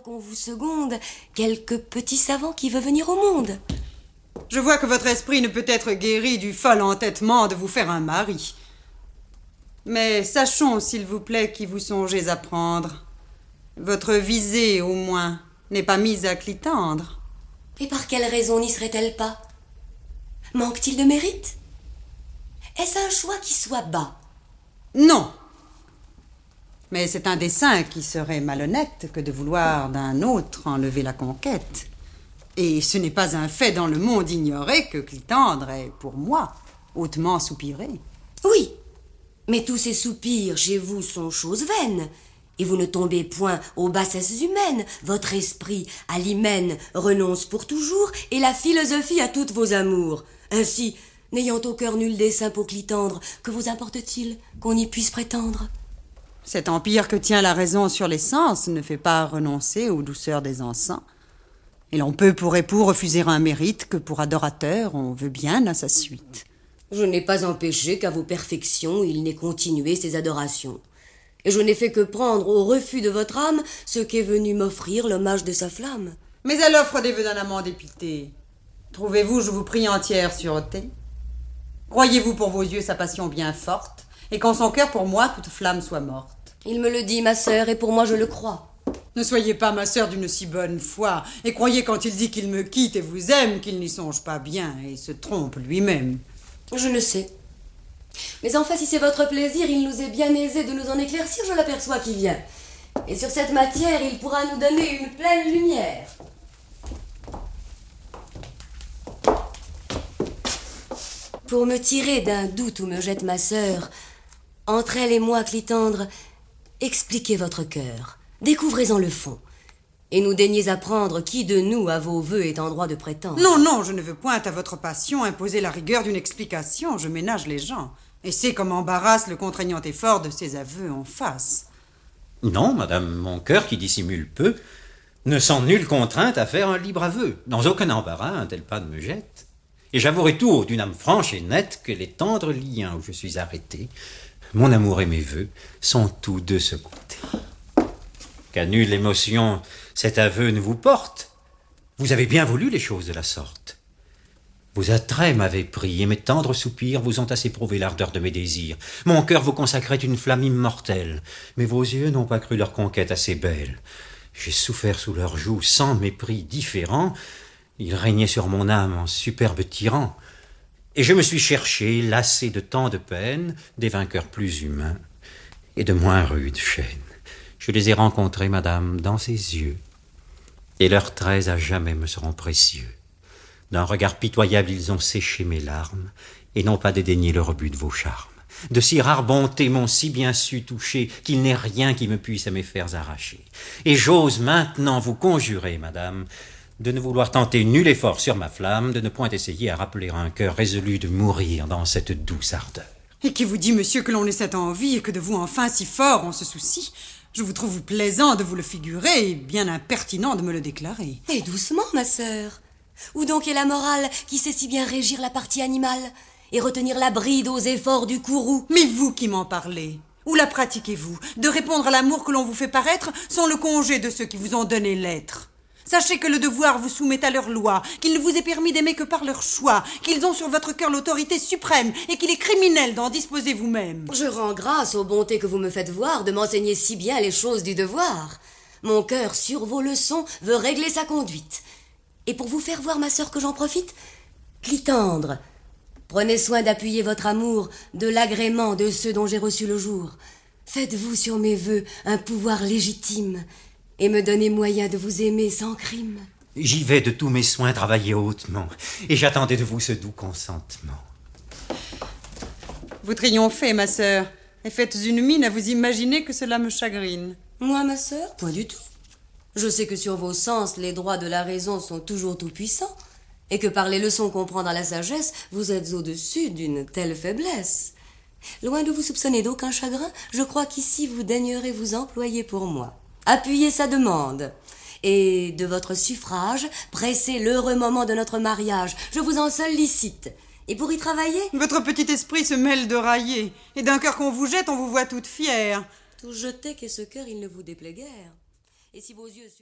qu'on vous seconde, quelque petit savant qui veut venir au monde. Je vois que votre esprit ne peut être guéri du fol entêtement de vous faire un mari. Mais sachons, s'il vous plaît, qui vous songez à prendre. Votre visée, au moins, n'est pas mise à clitandre. Et par quelle raison n'y serait-elle pas? Manque-t-il de mérite? Est-ce un choix qui soit bas? Non. Mais c'est un dessein qui serait malhonnête que de vouloir d'un autre enlever la conquête. Et ce n'est pas un fait dans le monde ignoré que Clitandre est, pour moi, hautement soupiré. Oui, mais tous ces soupirs chez vous sont choses vaines. Et vous ne tombez point aux bassesses humaines. Votre esprit à l'hymen renonce pour toujours, et la philosophie à toutes vos amours. Ainsi, n'ayant au cœur nul dessein pour Clitandre, que vous importe-t-il qu'on y puisse prétendre? Cet empire que tient la raison sur les sens ne fait pas renoncer aux douceurs des encens. Et l'on peut pour époux refuser un mérite que pour adorateur on veut bien à sa suite. Je n'ai pas empêché qu'à vos perfections il n'ait continué ses adorations. Et je n'ai fait que prendre au refus de votre âme ce qu'est venu m'offrir l'hommage de sa flamme. Mais à l'offre des vœux d'un amant dépité, trouvez-vous, je vous prie, entière sûreté? Croyez-vous pour vos yeux sa passion bien forte, et qu'en son cœur pour moi toute flamme soit morte Il me le dit, ma sœur, et pour moi je le crois. Ne soyez pas ma sœur d'une si bonne foi, et croyez quand il dit qu'il me quitte et vous aime qu'il n'y songe pas bien et se trompe lui-même. Je ne sais. Mais enfin, si c'est votre plaisir, il nous est bien aisé de nous en éclaircir, je l'aperçois qui vient. Et sur cette matière, il pourra nous donner une pleine lumière. Pour me tirer d'un doute où me jette ma sœur, entre elle et moi, Clitandre, expliquez votre cœur. Découvrez-en le fond. Et nous daignez apprendre qui de nous, à vos voeux, est en droit de prétendre. Non, non, je ne veux point à votre passion imposer la rigueur d'une explication. Je ménage les gens. Et c'est comme embarrasse le contraignant effort de ses aveux en face. Non, madame, mon cœur, qui dissimule peu, ne sent nulle contrainte à faire un libre aveu. Dans aucun embarras un tel pas ne me jette. Et j'avouerai tout haut d'une âme franche et nette que les tendres liens où je suis arrêté, mon amour et mes vœux, sont tous de ce côté qu'à nulle émotion cet aveu ne vous porte. Vous avez bien voulu les choses de la sorte. Vos attraits m'avaient pris, et mes tendres soupirs vous ont assez prouvé l'ardeur de mes désirs. Mon cœur vous consacrait une flamme immortelle, mais vos yeux n'ont pas cru leur conquête assez belle. J'ai souffert sous leurs joues sans mépris différent. Ils régnaient sur mon âme en superbe tyran. Et je me suis cherché, lassé de tant de peines, des vainqueurs plus humains et de moins rudes chaînes. Je les ai rencontrés, madame, dans ses yeux, et leurs traits à jamais me seront précieux. D'un regard pitoyable ils ont séché mes larmes, et n'ont pas dédaigné le rebut de vos charmes. De si rares bontés m'ont si bien su toucher qu'il n'est rien qui me puisse à mes fers arracher. Et j'ose maintenant vous conjurer, madame, de ne vouloir tenter nul effort sur ma flamme, de ne point essayer à rappeler un cœur résolu de mourir dans cette douce ardeur. Et qui vous dit, monsieur, que l'on ait cette envie et que de vous enfin si fort on se soucie? Je vous trouve plaisant de vous le figurer et bien impertinent de me le déclarer. Et doucement, ma sœur. Où donc est la morale qui sait si bien régir la partie animale et retenir la bride aux efforts du courroux? Mais vous qui m'en parlez, où la pratiquez-vous? De répondre à l'amour que l'on vous fait paraître sans le congé de ceux qui vous ont donné l'être. Sachez que le devoir vous soumet à leur loi, qu'il ne vous est permis d'aimer que par leur choix, qu'ils ont sur votre cœur l'autorité suprême, et qu'il est criminel d'en disposer vous-même. Je rends grâce aux bontés que vous me faites voir de m'enseigner si bien les choses du devoir. Mon cœur, sur vos leçons, veut régler sa conduite. Et pour vous faire voir, ma sœur, que j'en profite, Clitandre, prenez soin d'appuyer votre amour de l'agrément de ceux dont j'ai reçu le jour. Faites-vous sur mes vœux un pouvoir légitime, et me donnez moyen de vous aimer sans crime. J'y vais de tous mes soins travailler hautement, et j'attendais de vous ce doux consentement. Vous triomphez, ma sœur, et faites une mine à vous imaginer que cela me chagrine. Moi, ma sœur, point du tout. Je sais que sur vos sens, les droits de la raison sont toujours tout-puissants, et que par les leçons qu'on prend dans la sagesse, vous êtes au-dessus d'une telle faiblesse. Loin de vous soupçonner d'aucun chagrin, je crois qu'ici vous daignerez vous employer pour moi. Appuyez sa demande. Et de votre suffrage, pressez l'heureux moment de notre mariage. Je vous en sollicite. Et pour y travailler? Votre petit esprit se mêle de railler, et d'un cœur qu'on vous jette, on vous voit toute fière. Tout jeter qu'est ce cœur, il ne vous déplaît guère. Et si vos yeux sur